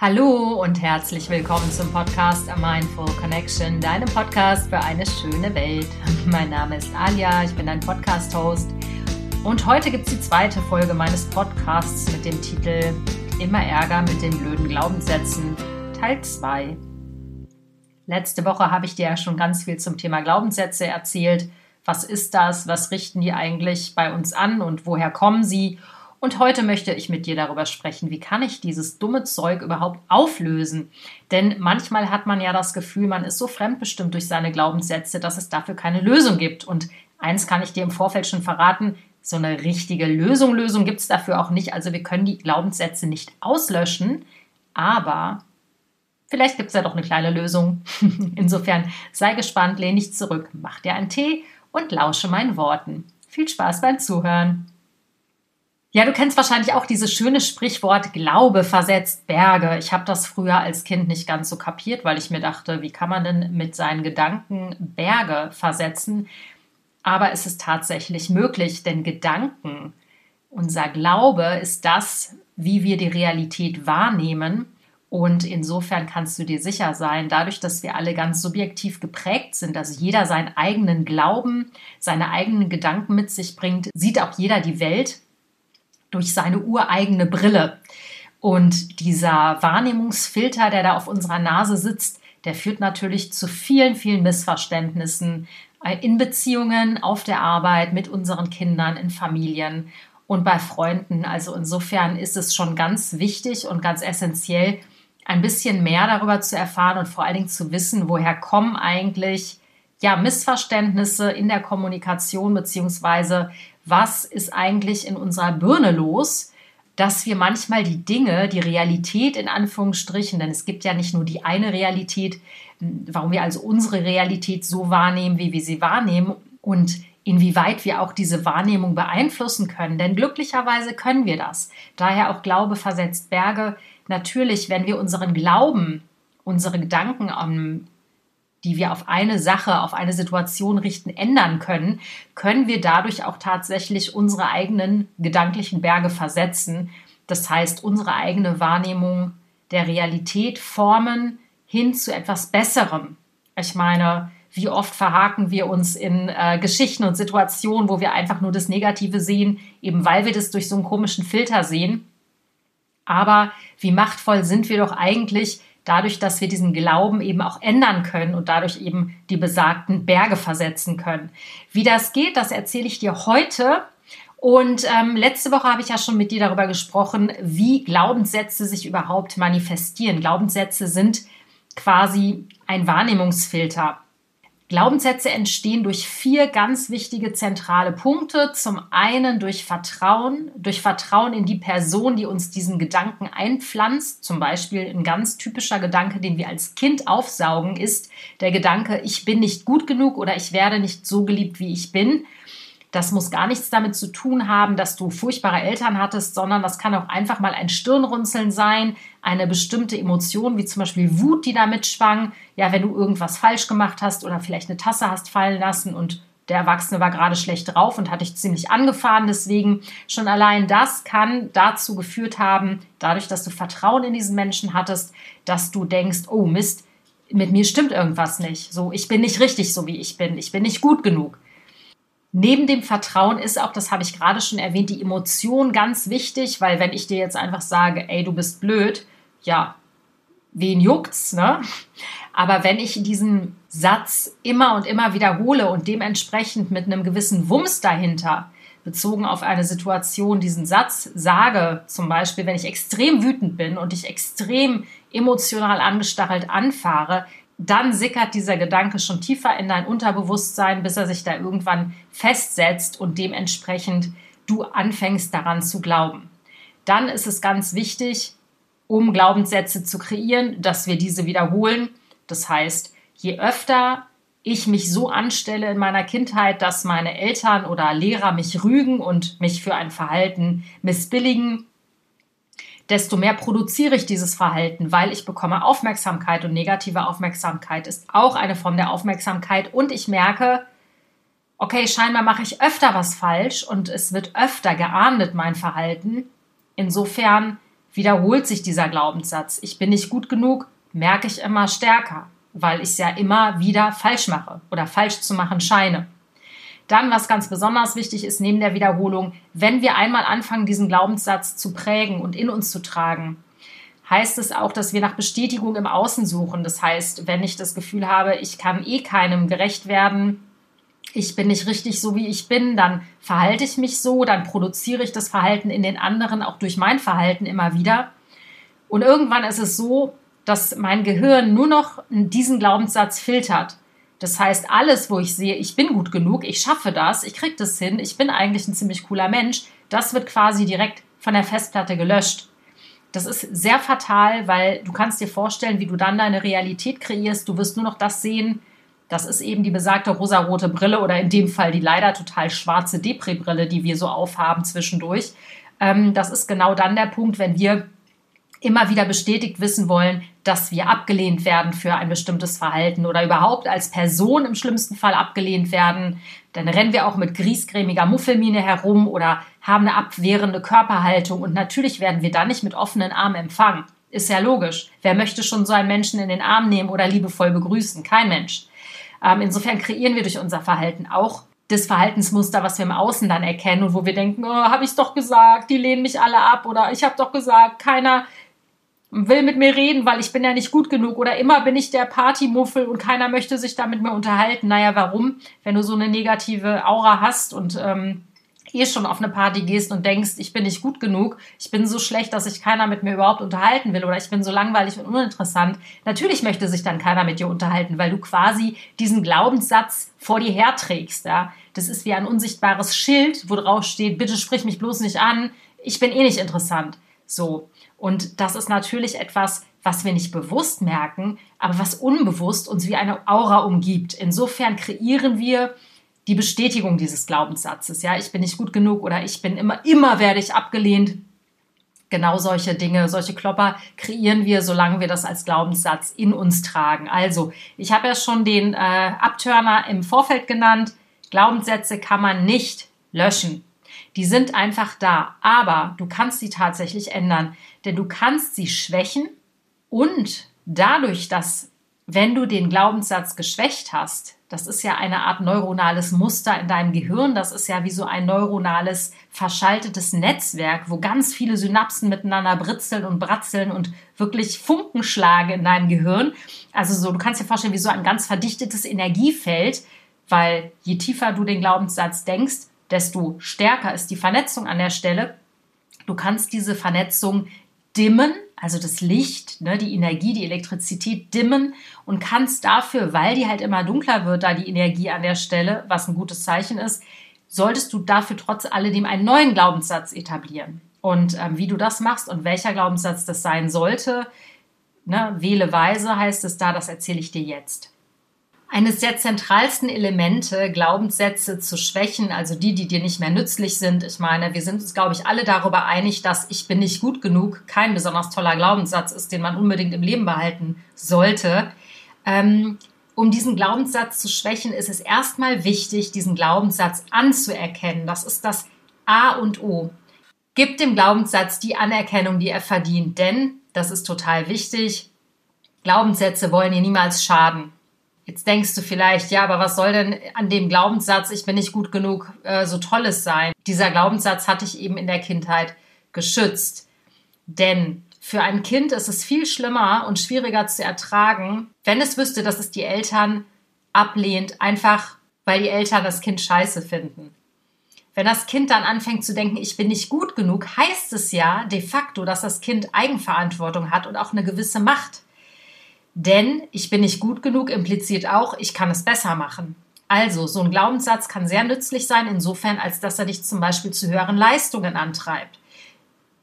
Hallo und herzlich willkommen zum Podcast A Mindful Connection, deinem Podcast für eine schöne Welt. Mein Name ist Alia, ich bin dein Podcast-Host und heute gibt es die zweite Folge meines Podcasts mit dem Titel Immer Ärger mit den blöden Glaubenssätzen, Teil 2. Letzte Woche habe ich dir ja schon ganz viel zum Thema Glaubenssätze erzählt. Was ist das? Was richten die eigentlich bei uns an und woher kommen sie? Und heute möchte ich mit dir darüber sprechen, wie kann ich dieses dumme Zeug überhaupt auflösen? Denn manchmal hat man ja das Gefühl, man ist so fremdbestimmt durch seine Glaubenssätze, dass es dafür keine Lösung gibt. Und eins kann ich dir im Vorfeld schon verraten, so eine richtige Lösung, Lösung gibt es dafür auch nicht. Also wir können die Glaubenssätze nicht auslöschen, aber vielleicht gibt es ja doch eine kleine Lösung. Insofern sei gespannt, lehn dich zurück, mach dir einen Tee und lausche meinen Worten. Viel Spaß beim Zuhören. Ja, du kennst wahrscheinlich auch dieses schöne Sprichwort Glaube versetzt Berge. Ich habe das früher als Kind nicht ganz so kapiert, weil ich mir dachte, wie kann man denn mit seinen Gedanken Berge versetzen? Aber es ist tatsächlich möglich, denn Gedanken, unser Glaube ist das, wie wir die Realität wahrnehmen. Und insofern kannst du dir sicher sein, dadurch, dass wir alle ganz subjektiv geprägt sind, dass jeder seinen eigenen Glauben, seine eigenen Gedanken mit sich bringt, sieht auch jeder die Welt durch seine ureigene Brille. Und dieser Wahrnehmungsfilter, der da auf unserer Nase sitzt, der führt natürlich zu vielen, vielen Missverständnissen äh, in Beziehungen, auf der Arbeit, mit unseren Kindern, in Familien und bei Freunden. Also insofern ist es schon ganz wichtig und ganz essentiell, ein bisschen mehr darüber zu erfahren und vor allen Dingen zu wissen, woher kommen eigentlich ja, Missverständnisse in der Kommunikation beziehungsweise was ist eigentlich in unserer Birne los, dass wir manchmal die Dinge, die Realität in Anführungsstrichen, denn es gibt ja nicht nur die eine Realität, warum wir also unsere Realität so wahrnehmen, wie wir sie wahrnehmen und inwieweit wir auch diese Wahrnehmung beeinflussen können. Denn glücklicherweise können wir das. Daher auch Glaube versetzt Berge. Natürlich, wenn wir unseren Glauben, unsere Gedanken die wir auf eine Sache, auf eine Situation richten, ändern können, können wir dadurch auch tatsächlich unsere eigenen gedanklichen Berge versetzen. Das heißt, unsere eigene Wahrnehmung der Realität formen hin zu etwas Besserem. Ich meine, wie oft verhaken wir uns in äh, Geschichten und Situationen, wo wir einfach nur das Negative sehen, eben weil wir das durch so einen komischen Filter sehen. Aber wie machtvoll sind wir doch eigentlich, dadurch, dass wir diesen Glauben eben auch ändern können und dadurch eben die besagten Berge versetzen können. Wie das geht, das erzähle ich dir heute. Und ähm, letzte Woche habe ich ja schon mit dir darüber gesprochen, wie Glaubenssätze sich überhaupt manifestieren. Glaubenssätze sind quasi ein Wahrnehmungsfilter. Glaubenssätze entstehen durch vier ganz wichtige zentrale Punkte. Zum einen durch Vertrauen, durch Vertrauen in die Person, die uns diesen Gedanken einpflanzt. Zum Beispiel ein ganz typischer Gedanke, den wir als Kind aufsaugen, ist der Gedanke, ich bin nicht gut genug oder ich werde nicht so geliebt, wie ich bin. Das muss gar nichts damit zu tun haben, dass du furchtbare Eltern hattest, sondern das kann auch einfach mal ein Stirnrunzeln sein, eine bestimmte Emotion, wie zum Beispiel Wut, die da mitschwang. Ja, wenn du irgendwas falsch gemacht hast oder vielleicht eine Tasse hast fallen lassen und der Erwachsene war gerade schlecht drauf und hat dich ziemlich angefahren. Deswegen schon allein das kann dazu geführt haben, dadurch, dass du Vertrauen in diesen Menschen hattest, dass du denkst, oh Mist, mit mir stimmt irgendwas nicht. So, ich bin nicht richtig so wie ich bin. Ich bin nicht gut genug. Neben dem Vertrauen ist auch, das habe ich gerade schon erwähnt, die Emotion ganz wichtig, weil wenn ich dir jetzt einfach sage, ey, du bist blöd, ja, wen juckt's, ne? Aber wenn ich diesen Satz immer und immer wiederhole und dementsprechend mit einem gewissen Wumms dahinter, bezogen auf eine Situation, diesen Satz sage, zum Beispiel, wenn ich extrem wütend bin und ich extrem emotional angestachelt anfahre, dann sickert dieser Gedanke schon tiefer in dein Unterbewusstsein, bis er sich da irgendwann festsetzt und dementsprechend du anfängst daran zu glauben. Dann ist es ganz wichtig, um Glaubenssätze zu kreieren, dass wir diese wiederholen. Das heißt, je öfter ich mich so anstelle in meiner Kindheit, dass meine Eltern oder Lehrer mich rügen und mich für ein Verhalten missbilligen, desto mehr produziere ich dieses Verhalten, weil ich bekomme Aufmerksamkeit und negative Aufmerksamkeit ist auch eine Form der Aufmerksamkeit und ich merke, okay, scheinbar mache ich öfter was falsch und es wird öfter geahndet, mein Verhalten. Insofern wiederholt sich dieser Glaubenssatz. Ich bin nicht gut genug, merke ich immer stärker, weil ich es ja immer wieder falsch mache oder falsch zu machen scheine. Dann, was ganz besonders wichtig ist, neben der Wiederholung, wenn wir einmal anfangen, diesen Glaubenssatz zu prägen und in uns zu tragen, heißt es auch, dass wir nach Bestätigung im Außen suchen. Das heißt, wenn ich das Gefühl habe, ich kann eh keinem gerecht werden, ich bin nicht richtig so, wie ich bin, dann verhalte ich mich so, dann produziere ich das Verhalten in den anderen auch durch mein Verhalten immer wieder. Und irgendwann ist es so, dass mein Gehirn nur noch diesen Glaubenssatz filtert. Das heißt, alles, wo ich sehe, ich bin gut genug, ich schaffe das, ich kriege das hin, ich bin eigentlich ein ziemlich cooler Mensch, das wird quasi direkt von der Festplatte gelöscht. Das ist sehr fatal, weil du kannst dir vorstellen, wie du dann deine Realität kreierst. Du wirst nur noch das sehen. Das ist eben die besagte rosarote Brille oder in dem Fall die leider total schwarze Depri-Brille, die wir so aufhaben zwischendurch. Ähm, das ist genau dann der Punkt, wenn wir immer wieder bestätigt wissen wollen, dass wir abgelehnt werden für ein bestimmtes Verhalten oder überhaupt als Person im schlimmsten Fall abgelehnt werden, dann rennen wir auch mit griesgrämiger Muffelmine herum oder haben eine abwehrende Körperhaltung und natürlich werden wir dann nicht mit offenen Armen empfangen. Ist ja logisch. Wer möchte schon so einen Menschen in den Arm nehmen oder liebevoll begrüßen? Kein Mensch. Ähm, insofern kreieren wir durch unser Verhalten auch das Verhaltensmuster, was wir im Außen dann erkennen und wo wir denken, oh, habe ich doch gesagt, die lehnen mich alle ab oder ich habe doch gesagt, keiner will mit mir reden, weil ich bin ja nicht gut genug oder immer bin ich der Partymuffel und keiner möchte sich da mit mir unterhalten. Naja, warum? Wenn du so eine negative Aura hast und ähm, eh schon auf eine Party gehst und denkst, ich bin nicht gut genug, ich bin so schlecht, dass sich keiner mit mir überhaupt unterhalten will oder ich bin so langweilig und uninteressant. Natürlich möchte sich dann keiner mit dir unterhalten, weil du quasi diesen Glaubenssatz vor dir herträgst. Ja? Das ist wie ein unsichtbares Schild, wo drauf steht, bitte sprich mich bloß nicht an, ich bin eh nicht interessant. So. Und das ist natürlich etwas, was wir nicht bewusst merken, aber was unbewusst uns wie eine Aura umgibt. Insofern kreieren wir die Bestätigung dieses Glaubenssatzes. Ja, ich bin nicht gut genug oder ich bin immer, immer werde ich abgelehnt. Genau solche Dinge, solche Klopper kreieren wir, solange wir das als Glaubenssatz in uns tragen. Also, ich habe ja schon den äh, Abturner im Vorfeld genannt. Glaubenssätze kann man nicht löschen. Die sind einfach da, aber du kannst sie tatsächlich ändern, denn du kannst sie schwächen und dadurch, dass wenn du den Glaubenssatz geschwächt hast, das ist ja eine Art neuronales Muster in deinem Gehirn, das ist ja wie so ein neuronales verschaltetes Netzwerk, wo ganz viele Synapsen miteinander britzeln und bratzeln und wirklich Funken schlagen in deinem Gehirn. Also so, du kannst dir vorstellen, wie so ein ganz verdichtetes Energiefeld, weil je tiefer du den Glaubenssatz denkst, desto stärker ist die Vernetzung an der Stelle. Du kannst diese Vernetzung dimmen, also das Licht, ne, die Energie, die Elektrizität dimmen und kannst dafür, weil die halt immer dunkler wird, da die Energie an der Stelle, was ein gutes Zeichen ist, solltest du dafür trotz alledem einen neuen Glaubenssatz etablieren. Und ähm, wie du das machst und welcher Glaubenssatz das sein sollte, ne, wähle weise heißt es da, das erzähle ich dir jetzt eines der zentralsten Elemente, Glaubenssätze zu schwächen, also die, die dir nicht mehr nützlich sind. Ich meine, wir sind uns, glaube ich, alle darüber einig, dass ich bin nicht gut genug kein besonders toller Glaubenssatz ist, den man unbedingt im Leben behalten sollte. Ähm, um diesen Glaubenssatz zu schwächen, ist es erstmal wichtig, diesen Glaubenssatz anzuerkennen. Das ist das A und O. Gib dem Glaubenssatz die Anerkennung, die er verdient, denn, das ist total wichtig, Glaubenssätze wollen dir niemals schaden. Jetzt denkst du vielleicht, ja, aber was soll denn an dem Glaubenssatz, ich bin nicht gut genug, äh, so tolles sein? Dieser Glaubenssatz hatte ich eben in der Kindheit geschützt. Denn für ein Kind ist es viel schlimmer und schwieriger zu ertragen, wenn es wüsste, dass es die Eltern ablehnt, einfach weil die Eltern das Kind scheiße finden. Wenn das Kind dann anfängt zu denken, ich bin nicht gut genug, heißt es ja de facto, dass das Kind Eigenverantwortung hat und auch eine gewisse Macht. Denn ich bin nicht gut genug impliziert auch, ich kann es besser machen. Also, so ein Glaubenssatz kann sehr nützlich sein, insofern, als dass er dich zum Beispiel zu höheren Leistungen antreibt.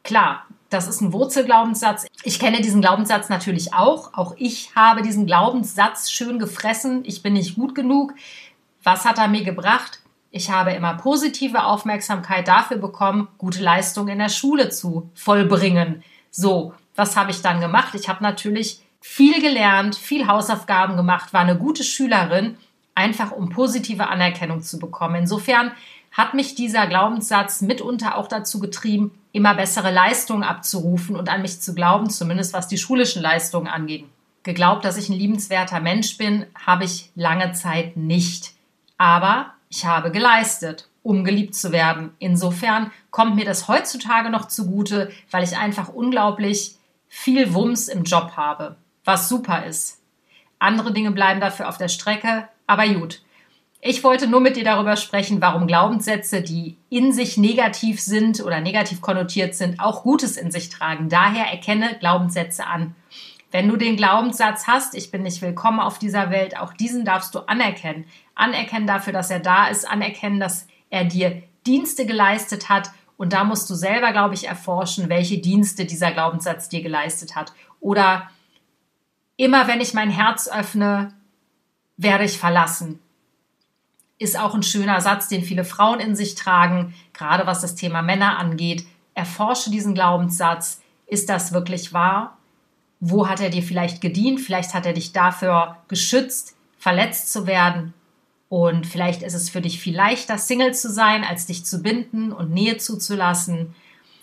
Klar, das ist ein Wurzelglaubenssatz. Ich kenne diesen Glaubenssatz natürlich auch. Auch ich habe diesen Glaubenssatz schön gefressen. Ich bin nicht gut genug. Was hat er mir gebracht? Ich habe immer positive Aufmerksamkeit dafür bekommen, gute Leistungen in der Schule zu vollbringen. So, was habe ich dann gemacht? Ich habe natürlich viel gelernt, viel Hausaufgaben gemacht, war eine gute Schülerin, einfach um positive Anerkennung zu bekommen. Insofern hat mich dieser Glaubenssatz mitunter auch dazu getrieben, immer bessere Leistungen abzurufen und an mich zu glauben, zumindest was die schulischen Leistungen angeht. Geglaubt, dass ich ein liebenswerter Mensch bin, habe ich lange Zeit nicht. Aber ich habe geleistet, um geliebt zu werden. Insofern kommt mir das heutzutage noch zugute, weil ich einfach unglaublich viel Wumms im Job habe, was super ist. Andere Dinge bleiben dafür auf der Strecke, aber gut. Ich wollte nur mit dir darüber sprechen, warum Glaubenssätze, die in sich negativ sind oder negativ konnotiert sind, auch Gutes in sich tragen. Daher erkenne Glaubenssätze an. Wenn du den Glaubenssatz hast, ich bin nicht willkommen auf dieser Welt, auch diesen darfst du anerkennen. Anerkennen dafür, dass er da ist, anerkennen, dass er dir Dienste geleistet hat. Und da musst du selber, glaube ich, erforschen, welche Dienste dieser Glaubenssatz dir geleistet hat. Oder immer wenn ich mein Herz öffne, werde ich verlassen ist auch ein schöner Satz, den viele Frauen in sich tragen, gerade was das Thema Männer angeht. Erforsche diesen Glaubenssatz. Ist das wirklich wahr? Wo hat er dir vielleicht gedient? Vielleicht hat er dich dafür geschützt, verletzt zu werden. Und vielleicht ist es für dich viel leichter, Single zu sein, als dich zu binden und Nähe zuzulassen.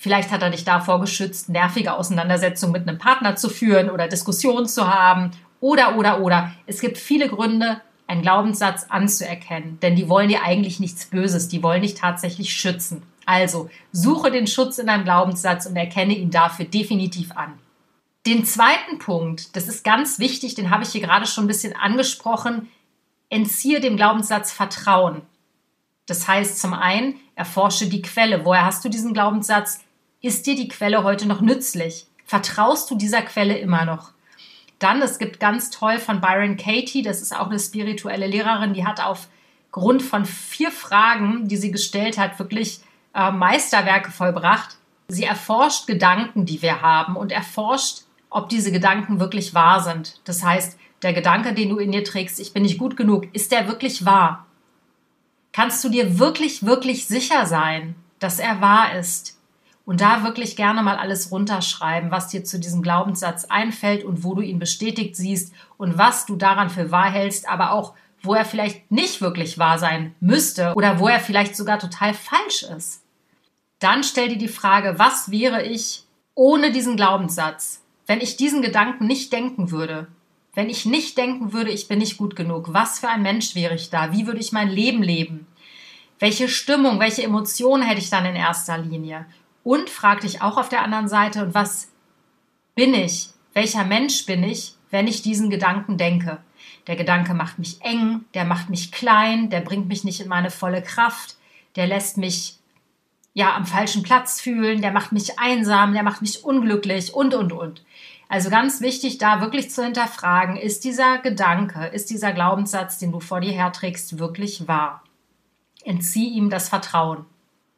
Vielleicht hat er dich davor geschützt, nervige Auseinandersetzungen mit einem Partner zu führen oder Diskussionen zu haben. Oder, oder, oder. Es gibt viele Gründe, einen Glaubenssatz anzuerkennen, denn die wollen dir eigentlich nichts Böses, die wollen dich tatsächlich schützen. Also suche den Schutz in deinem Glaubenssatz und erkenne ihn dafür definitiv an. Den zweiten Punkt, das ist ganz wichtig, den habe ich hier gerade schon ein bisschen angesprochen, entziehe dem Glaubenssatz Vertrauen. Das heißt zum einen, erforsche die Quelle. Woher hast du diesen Glaubenssatz? Ist dir die Quelle heute noch nützlich? Vertraust du dieser Quelle immer noch? Dann, es gibt ganz toll von Byron Katie, das ist auch eine spirituelle Lehrerin, die hat aufgrund von vier Fragen, die sie gestellt hat, wirklich äh, Meisterwerke vollbracht. Sie erforscht Gedanken, die wir haben und erforscht, ob diese Gedanken wirklich wahr sind. Das heißt, der Gedanke, den du in dir trägst, ich bin nicht gut genug, ist der wirklich wahr? Kannst du dir wirklich, wirklich sicher sein, dass er wahr ist? Und da wirklich gerne mal alles runterschreiben, was dir zu diesem Glaubenssatz einfällt und wo du ihn bestätigt siehst und was du daran für wahr hältst, aber auch wo er vielleicht nicht wirklich wahr sein müsste oder wo er vielleicht sogar total falsch ist. Dann stell dir die Frage, was wäre ich ohne diesen Glaubenssatz, wenn ich diesen Gedanken nicht denken würde? Wenn ich nicht denken würde, ich bin nicht gut genug, was für ein Mensch wäre ich da? Wie würde ich mein Leben leben? Welche Stimmung, welche Emotionen hätte ich dann in erster Linie? Und frag dich auch auf der anderen Seite, und was bin ich? Welcher Mensch bin ich, wenn ich diesen Gedanken denke? Der Gedanke macht mich eng, der macht mich klein, der bringt mich nicht in meine volle Kraft, der lässt mich ja am falschen Platz fühlen, der macht mich einsam, der macht mich unglücklich und und und. Also ganz wichtig, da wirklich zu hinterfragen, ist dieser Gedanke, ist dieser Glaubenssatz, den du vor dir herträgst, wirklich wahr? Entzieh ihm das Vertrauen.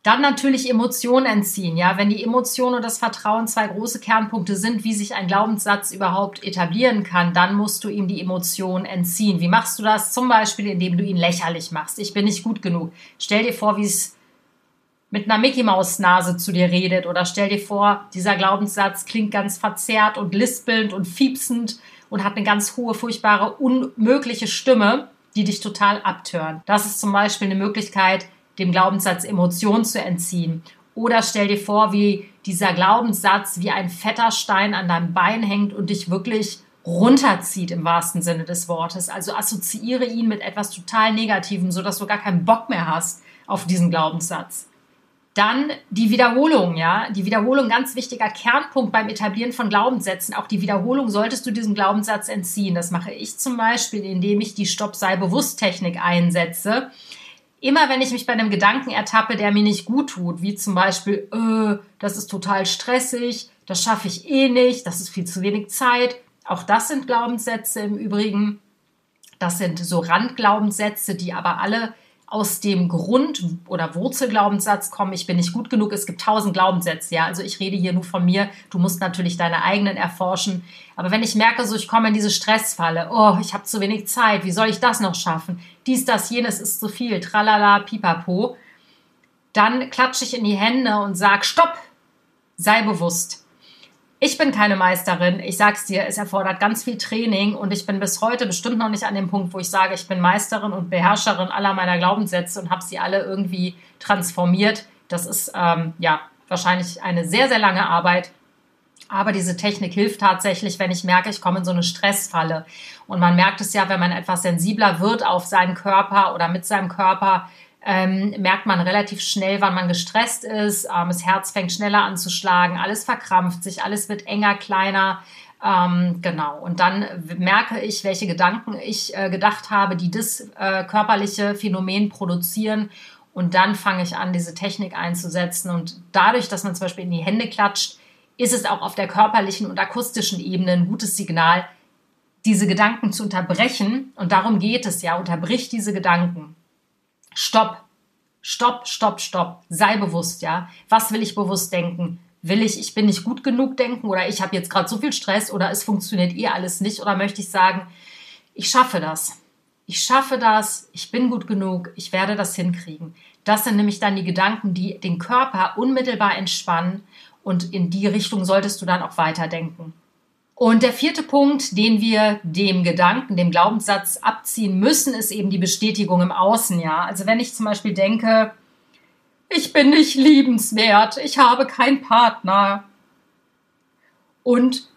Dann natürlich Emotionen entziehen. Ja, wenn die Emotion und das Vertrauen zwei große Kernpunkte sind, wie sich ein Glaubenssatz überhaupt etablieren kann, dann musst du ihm die Emotion entziehen. Wie machst du das? Zum Beispiel, indem du ihn lächerlich machst. Ich bin nicht gut genug. Stell dir vor, wie es mit einer Mickey Maus Nase zu dir redet oder stell dir vor, dieser Glaubenssatz klingt ganz verzerrt und lispelnd und fiepsend und hat eine ganz hohe, furchtbare, unmögliche Stimme, die dich total abtören. Das ist zum Beispiel eine Möglichkeit, dem Glaubenssatz Emotion zu entziehen. Oder stell dir vor, wie dieser Glaubenssatz wie ein fetter Stein an deinem Bein hängt und dich wirklich runterzieht im wahrsten Sinne des Wortes. Also assoziiere ihn mit etwas total Negativem, sodass du gar keinen Bock mehr hast auf diesen Glaubenssatz. Dann die Wiederholung, ja. Die Wiederholung, ganz wichtiger Kernpunkt beim Etablieren von Glaubenssätzen. Auch die Wiederholung solltest du diesem Glaubenssatz entziehen. Das mache ich zum Beispiel, indem ich die Stopp-sei-bewusst-Technik einsetze immer wenn ich mich bei einem Gedanken ertappe, der mir nicht gut tut, wie zum Beispiel, äh, das ist total stressig, das schaffe ich eh nicht, das ist viel zu wenig Zeit. Auch das sind Glaubenssätze im Übrigen. Das sind so Randglaubenssätze, die aber alle aus dem Grund- oder Wurzelglaubenssatz kommen, ich bin nicht gut genug, es gibt tausend Glaubenssätze, ja, also ich rede hier nur von mir, du musst natürlich deine eigenen erforschen, aber wenn ich merke, so ich komme in diese Stressfalle, oh, ich habe zu wenig Zeit, wie soll ich das noch schaffen, dies, das, jenes ist zu viel, tralala, pipapo, dann klatsche ich in die Hände und sage, stopp, sei bewusst. Ich bin keine Meisterin. Ich sag's dir, es erfordert ganz viel Training und ich bin bis heute bestimmt noch nicht an dem Punkt, wo ich sage, ich bin Meisterin und Beherrscherin aller meiner Glaubenssätze und habe sie alle irgendwie transformiert. Das ist ähm, ja wahrscheinlich eine sehr, sehr lange Arbeit. Aber diese Technik hilft tatsächlich, wenn ich merke, ich komme in so eine Stressfalle. Und man merkt es ja, wenn man etwas sensibler wird auf seinen Körper oder mit seinem Körper, ähm, merkt man relativ schnell, wann man gestresst ist. Ähm, das Herz fängt schneller an zu schlagen, alles verkrampft sich, alles wird enger, kleiner. Ähm, genau. Und dann merke ich, welche Gedanken ich äh, gedacht habe, die das äh, körperliche Phänomen produzieren. Und dann fange ich an, diese Technik einzusetzen. Und dadurch, dass man zum Beispiel in die Hände klatscht, ist es auch auf der körperlichen und akustischen Ebene ein gutes Signal, diese Gedanken zu unterbrechen. Und darum geht es ja. Unterbrich diese Gedanken. Stopp. Stopp, stopp, stopp. Sei bewusst, ja. Was will ich bewusst denken? Will ich, ich bin nicht gut genug denken oder ich habe jetzt gerade so viel Stress oder es funktioniert eh alles nicht oder möchte ich sagen, ich schaffe das. Ich schaffe das, ich bin gut genug, ich werde das hinkriegen. Das sind nämlich dann die Gedanken, die den Körper unmittelbar entspannen und in die Richtung solltest du dann auch weiterdenken. Und der vierte Punkt, den wir dem Gedanken, dem Glaubenssatz abziehen müssen, ist eben die Bestätigung im Außen, ja. Also wenn ich zum Beispiel denke, ich bin nicht liebenswert, ich habe keinen Partner und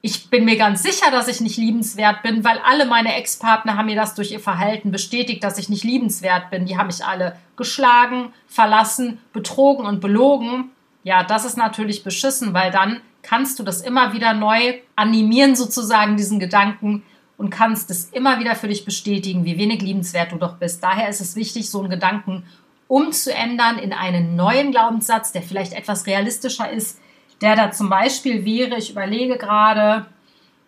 ich bin mir ganz sicher, dass ich nicht liebenswert bin, weil alle meine Ex-Partner haben mir das durch ihr Verhalten bestätigt, dass ich nicht liebenswert bin. Die haben mich alle geschlagen, verlassen, betrogen und belogen. Ja, das ist natürlich beschissen, weil dann kannst du das immer wieder neu animieren, sozusagen, diesen Gedanken und kannst es immer wieder für dich bestätigen, wie wenig liebenswert du doch bist. Daher ist es wichtig, so einen Gedanken umzuändern in einen neuen Glaubenssatz, der vielleicht etwas realistischer ist, der da zum Beispiel wäre, ich überlege gerade,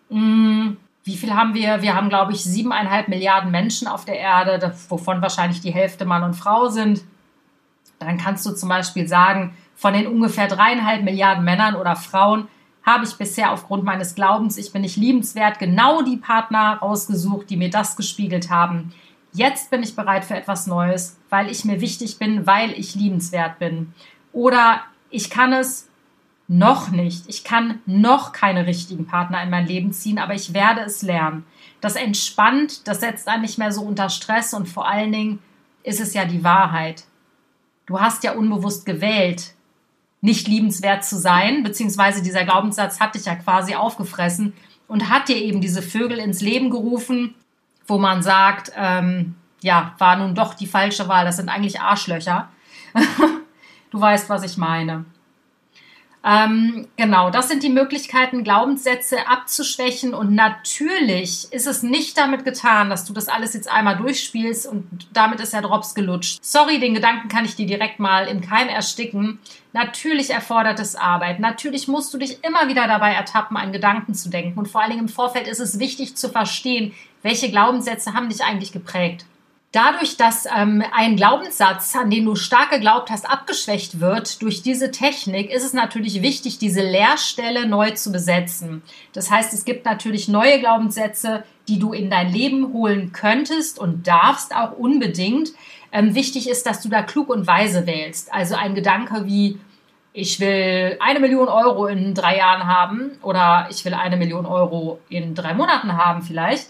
hm, wie viel haben wir? Wir haben, glaube ich, siebeneinhalb Milliarden Menschen auf der Erde, wovon wahrscheinlich die Hälfte Mann und Frau sind. Dann kannst du zum Beispiel sagen, von den ungefähr dreieinhalb Milliarden Männern oder Frauen habe ich bisher aufgrund meines Glaubens, ich bin nicht liebenswert, genau die Partner rausgesucht, die mir das gespiegelt haben. Jetzt bin ich bereit für etwas Neues, weil ich mir wichtig bin, weil ich liebenswert bin. Oder ich kann es noch nicht. Ich kann noch keine richtigen Partner in mein Leben ziehen, aber ich werde es lernen. Das entspannt, das setzt einen nicht mehr so unter Stress und vor allen Dingen ist es ja die Wahrheit. Du hast ja unbewusst gewählt, nicht liebenswert zu sein, beziehungsweise dieser Glaubenssatz hat dich ja quasi aufgefressen und hat dir eben diese Vögel ins Leben gerufen, wo man sagt, ähm, ja, war nun doch die falsche Wahl, das sind eigentlich Arschlöcher. du weißt, was ich meine. Ähm, genau, das sind die Möglichkeiten, Glaubenssätze abzuschwächen. Und natürlich ist es nicht damit getan, dass du das alles jetzt einmal durchspielst und damit ist der Drops gelutscht. Sorry, den Gedanken kann ich dir direkt mal im Keim ersticken. Natürlich erfordert es Arbeit. Natürlich musst du dich immer wieder dabei ertappen, an Gedanken zu denken. Und vor allen Dingen im Vorfeld ist es wichtig zu verstehen, welche Glaubenssätze haben dich eigentlich geprägt. Dadurch, dass ähm, ein Glaubenssatz, an den du stark geglaubt hast, abgeschwächt wird durch diese Technik, ist es natürlich wichtig, diese Leerstelle neu zu besetzen. Das heißt, es gibt natürlich neue Glaubenssätze, die du in dein Leben holen könntest und darfst auch unbedingt. Ähm, wichtig ist, dass du da klug und weise wählst. Also ein Gedanke wie, ich will eine Million Euro in drei Jahren haben oder ich will eine Million Euro in drei Monaten haben vielleicht,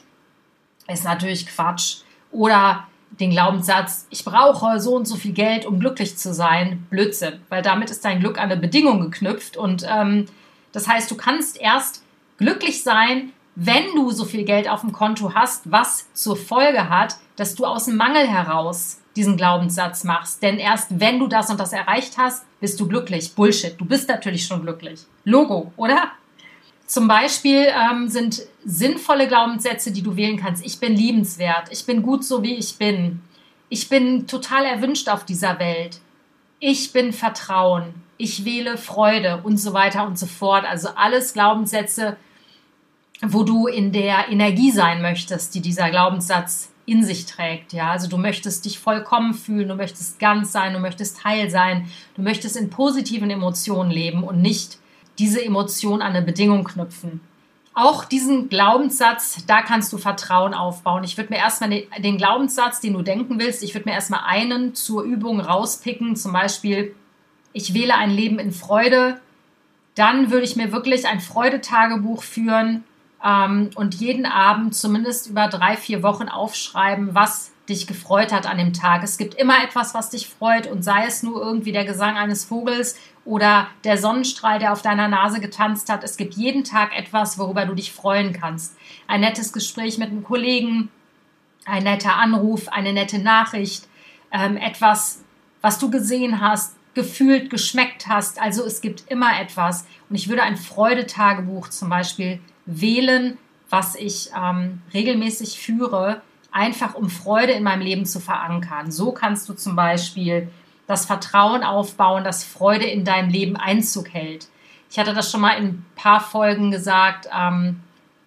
ist natürlich Quatsch oder den Glaubenssatz, ich brauche so und so viel Geld, um glücklich zu sein, Blödsinn, weil damit ist dein Glück an eine Bedingung geknüpft. Und ähm, das heißt, du kannst erst glücklich sein, wenn du so viel Geld auf dem Konto hast, was zur Folge hat, dass du aus dem Mangel heraus diesen Glaubenssatz machst. Denn erst wenn du das und das erreicht hast, bist du glücklich. Bullshit. Du bist natürlich schon glücklich. Logo, oder? Zum Beispiel ähm, sind sinnvolle Glaubenssätze, die du wählen kannst. Ich bin liebenswert. Ich bin gut so, wie ich bin. Ich bin total erwünscht auf dieser Welt. Ich bin Vertrauen. Ich wähle Freude und so weiter und so fort. Also alles Glaubenssätze, wo du in der Energie sein möchtest, die dieser Glaubenssatz in sich trägt. Ja, also du möchtest dich vollkommen fühlen, du möchtest ganz sein, du möchtest heil sein, du möchtest in positiven Emotionen leben und nicht diese Emotion an eine Bedingung knüpfen. Auch diesen Glaubenssatz, da kannst du Vertrauen aufbauen. Ich würde mir erstmal den, Glaubenssatz, den du denken willst, ich würde mir erstmal einen zur Übung rauspicken. Zum Beispiel, ich wähle ein Leben in Freude. dann würde ich mir wirklich ein Freudetagebuch führen ähm, und jeden Abend zumindest über drei, vier Wochen aufschreiben, was dich gefreut hat an dem Tag. Es gibt immer etwas, was dich freut und sei es nur irgendwie der Gesang eines Vogels oder der Sonnenstrahl, der auf deiner Nase getanzt hat. Es gibt jeden Tag etwas, worüber du dich freuen kannst. Ein nettes Gespräch mit einem Kollegen, ein netter Anruf, eine nette Nachricht, ähm, etwas, was du gesehen hast, gefühlt, geschmeckt hast. Also es gibt immer etwas. Und ich würde ein Freudetagebuch zum Beispiel wählen, was ich ähm, regelmäßig führe, einfach um Freude in meinem Leben zu verankern. So kannst du zum Beispiel das Vertrauen aufbauen, dass Freude in deinem Leben Einzug hält. Ich hatte das schon mal in ein paar Folgen gesagt. Ähm,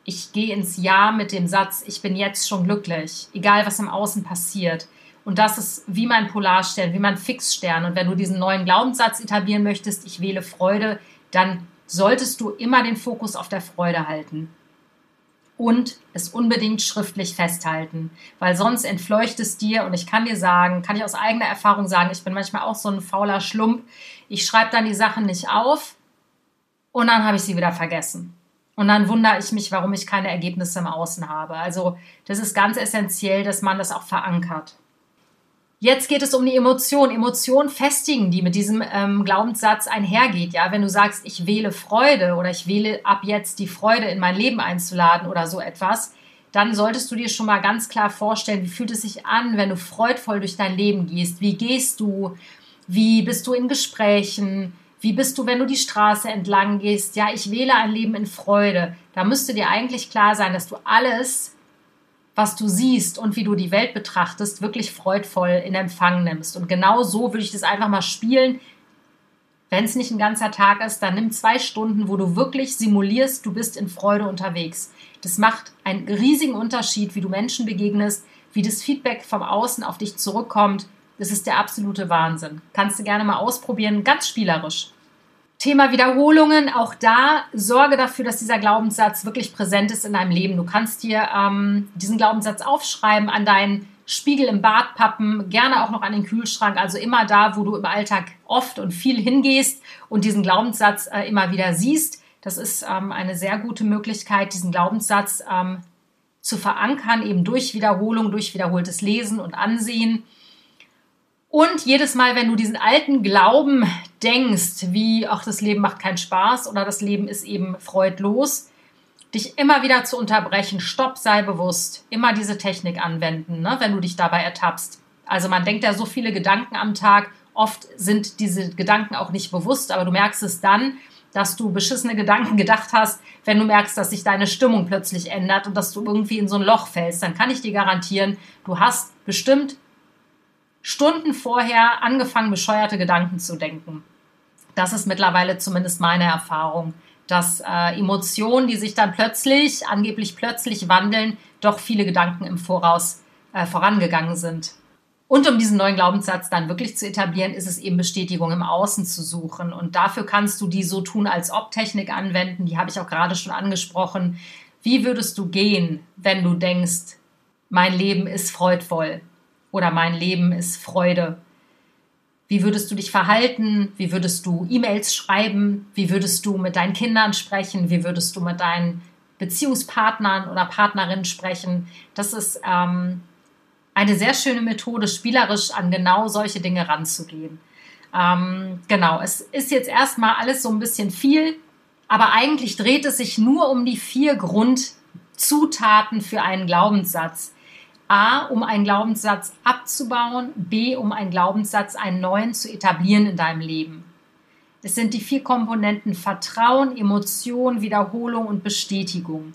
ich gehe ins Jahr mit dem Satz, ich bin jetzt schon glücklich, egal was im Außen passiert. Und das ist wie mein Polarstern, wie mein Fixstern. Und wenn du diesen neuen Glaubenssatz etablieren möchtest, ich wähle Freude, dann solltest du immer den Fokus auf der Freude halten und es unbedingt schriftlich festhalten, weil sonst entfleucht es dir und ich kann dir sagen, kann ich aus eigener Erfahrung sagen, ich bin manchmal auch so ein fauler Schlump. Ich schreibe dann die Sachen nicht auf und dann habe ich sie wieder vergessen. Und dann wundere ich mich, warum ich keine Ergebnisse im Außen habe. Also das ist ganz essentiell, dass man das auch verankert. Jetzt geht es um die Emotion. Emotionen festigen, die mit diesem ähm, Glaubenssatz einhergeht. Ja, wenn du sagst, ich wähle Freude oder ich wähle ab jetzt die Freude in mein Leben einzuladen oder so etwas, dann solltest du dir schon mal ganz klar vorstellen, wie fühlt es sich an, wenn du freudvoll durch dein Leben gehst? Wie gehst du? Wie bist du in Gesprächen? Wie bist du, wenn du die Straße entlang gehst? Ja, ich wähle ein Leben in Freude. Da müsste dir eigentlich klar sein, dass du alles was du siehst und wie du die Welt betrachtest, wirklich freudvoll in Empfang nimmst. Und genau so würde ich das einfach mal spielen. Wenn es nicht ein ganzer Tag ist, dann nimm zwei Stunden, wo du wirklich simulierst, du bist in Freude unterwegs. Das macht einen riesigen Unterschied, wie du Menschen begegnest, wie das Feedback vom Außen auf dich zurückkommt. Das ist der absolute Wahnsinn. Kannst du gerne mal ausprobieren, ganz spielerisch. Thema Wiederholungen, auch da sorge dafür, dass dieser Glaubenssatz wirklich präsent ist in deinem Leben. Du kannst dir ähm, diesen Glaubenssatz aufschreiben, an deinen Spiegel im Bad pappen, gerne auch noch an den Kühlschrank, also immer da, wo du im Alltag oft und viel hingehst und diesen Glaubenssatz äh, immer wieder siehst. Das ist ähm, eine sehr gute Möglichkeit, diesen Glaubenssatz ähm, zu verankern, eben durch Wiederholung, durch wiederholtes Lesen und Ansehen. Und jedes Mal, wenn du diesen alten Glauben denkst, wie, ach, das Leben macht keinen Spaß oder das Leben ist eben freudlos, dich immer wieder zu unterbrechen, stopp, sei bewusst, immer diese Technik anwenden, ne, wenn du dich dabei ertappst. Also man denkt ja so viele Gedanken am Tag, oft sind diese Gedanken auch nicht bewusst, aber du merkst es dann, dass du beschissene Gedanken gedacht hast, wenn du merkst, dass sich deine Stimmung plötzlich ändert und dass du irgendwie in so ein Loch fällst, dann kann ich dir garantieren, du hast bestimmt Stunden vorher angefangen, bescheuerte Gedanken zu denken. Das ist mittlerweile zumindest meine Erfahrung, dass äh, Emotionen, die sich dann plötzlich, angeblich plötzlich wandeln, doch viele Gedanken im Voraus äh, vorangegangen sind. Und um diesen neuen Glaubenssatz dann wirklich zu etablieren, ist es eben Bestätigung im Außen zu suchen. Und dafür kannst du die so tun als Ob-Technik anwenden. Die habe ich auch gerade schon angesprochen. Wie würdest du gehen, wenn du denkst, mein Leben ist freudvoll? Oder mein Leben ist Freude. Wie würdest du dich verhalten? Wie würdest du E-Mails schreiben? Wie würdest du mit deinen Kindern sprechen? Wie würdest du mit deinen Beziehungspartnern oder Partnerinnen sprechen? Das ist ähm, eine sehr schöne Methode, spielerisch an genau solche Dinge ranzugehen. Ähm, genau, es ist jetzt erstmal alles so ein bisschen viel, aber eigentlich dreht es sich nur um die vier Grundzutaten für einen Glaubenssatz. A, um einen Glaubenssatz abzubauen, B, um einen Glaubenssatz, einen neuen zu etablieren in deinem Leben. Es sind die vier Komponenten Vertrauen, Emotion, Wiederholung und Bestätigung.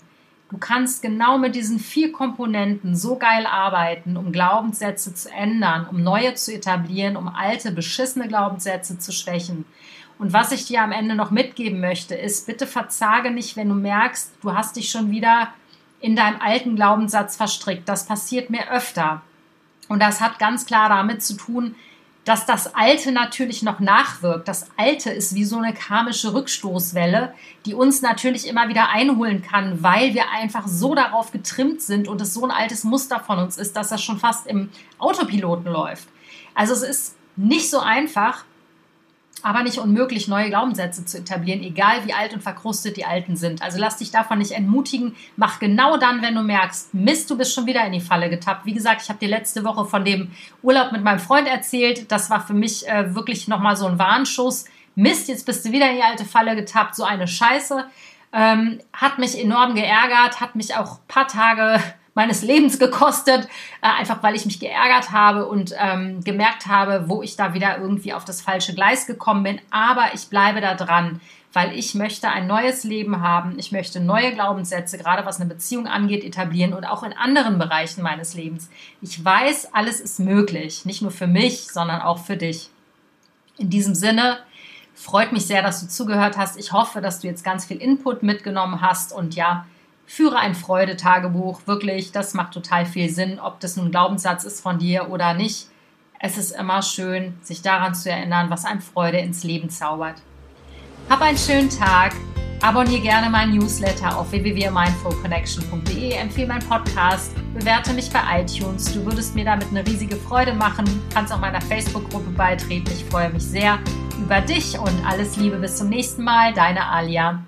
Du kannst genau mit diesen vier Komponenten so geil arbeiten, um Glaubenssätze zu ändern, um neue zu etablieren, um alte, beschissene Glaubenssätze zu schwächen. Und was ich dir am Ende noch mitgeben möchte, ist, bitte verzage nicht, wenn du merkst, du hast dich schon wieder in deinem alten Glaubenssatz verstrickt. Das passiert mir öfter. Und das hat ganz klar damit zu tun, dass das Alte natürlich noch nachwirkt. Das Alte ist wie so eine karmische Rückstoßwelle, die uns natürlich immer wieder einholen kann, weil wir einfach so darauf getrimmt sind und es so ein altes Muster von uns ist, dass das schon fast im Autopiloten läuft. Also es ist nicht so einfach, aber nicht unmöglich, neue Glaubenssätze zu etablieren, egal wie alt und verkrustet die alten sind. Also lass dich davon nicht entmutigen. Mach genau dann, wenn du merkst, Mist, du bist schon wieder in die Falle getappt. Wie gesagt, ich habe dir letzte Woche von dem Urlaub mit meinem Freund erzählt. Das war für mich äh, wirklich nochmal so ein Warnschuss. Mist, jetzt bist du wieder in die alte Falle getappt. So eine Scheiße. Ähm, hat mich enorm geärgert, hat mich auch ein paar Tage meines Lebens gekostet, äh, einfach weil ich mich geärgert habe und ähm, gemerkt habe, wo ich da wieder irgendwie auf das falsche Gleis gekommen bin. Aber ich bleibe da dran, weil ich möchte ein neues Leben haben. Ich möchte neue Glaubenssätze, gerade was eine Beziehung angeht, etablieren und auch in anderen Bereichen meines Lebens. Ich weiß, alles ist möglich, nicht nur für mich, sondern auch für dich. In diesem Sinne, freut mich sehr, dass du zugehört hast. Ich hoffe, dass du jetzt ganz viel Input mitgenommen hast und ja, Führe ein Freudetagebuch, wirklich, das macht total viel Sinn, ob das nun Glaubenssatz ist von dir oder nicht. Es ist immer schön, sich daran zu erinnern, was einem Freude ins Leben zaubert. Hab einen schönen Tag. Abonniere gerne meinen Newsletter auf www.mindfulconnection.de, empfehle meinen Podcast, bewerte mich bei iTunes. Du würdest mir damit eine riesige Freude machen. Kannst auch meiner Facebook-Gruppe beitreten. Ich freue mich sehr über dich und alles Liebe bis zum nächsten Mal. Deine Alia.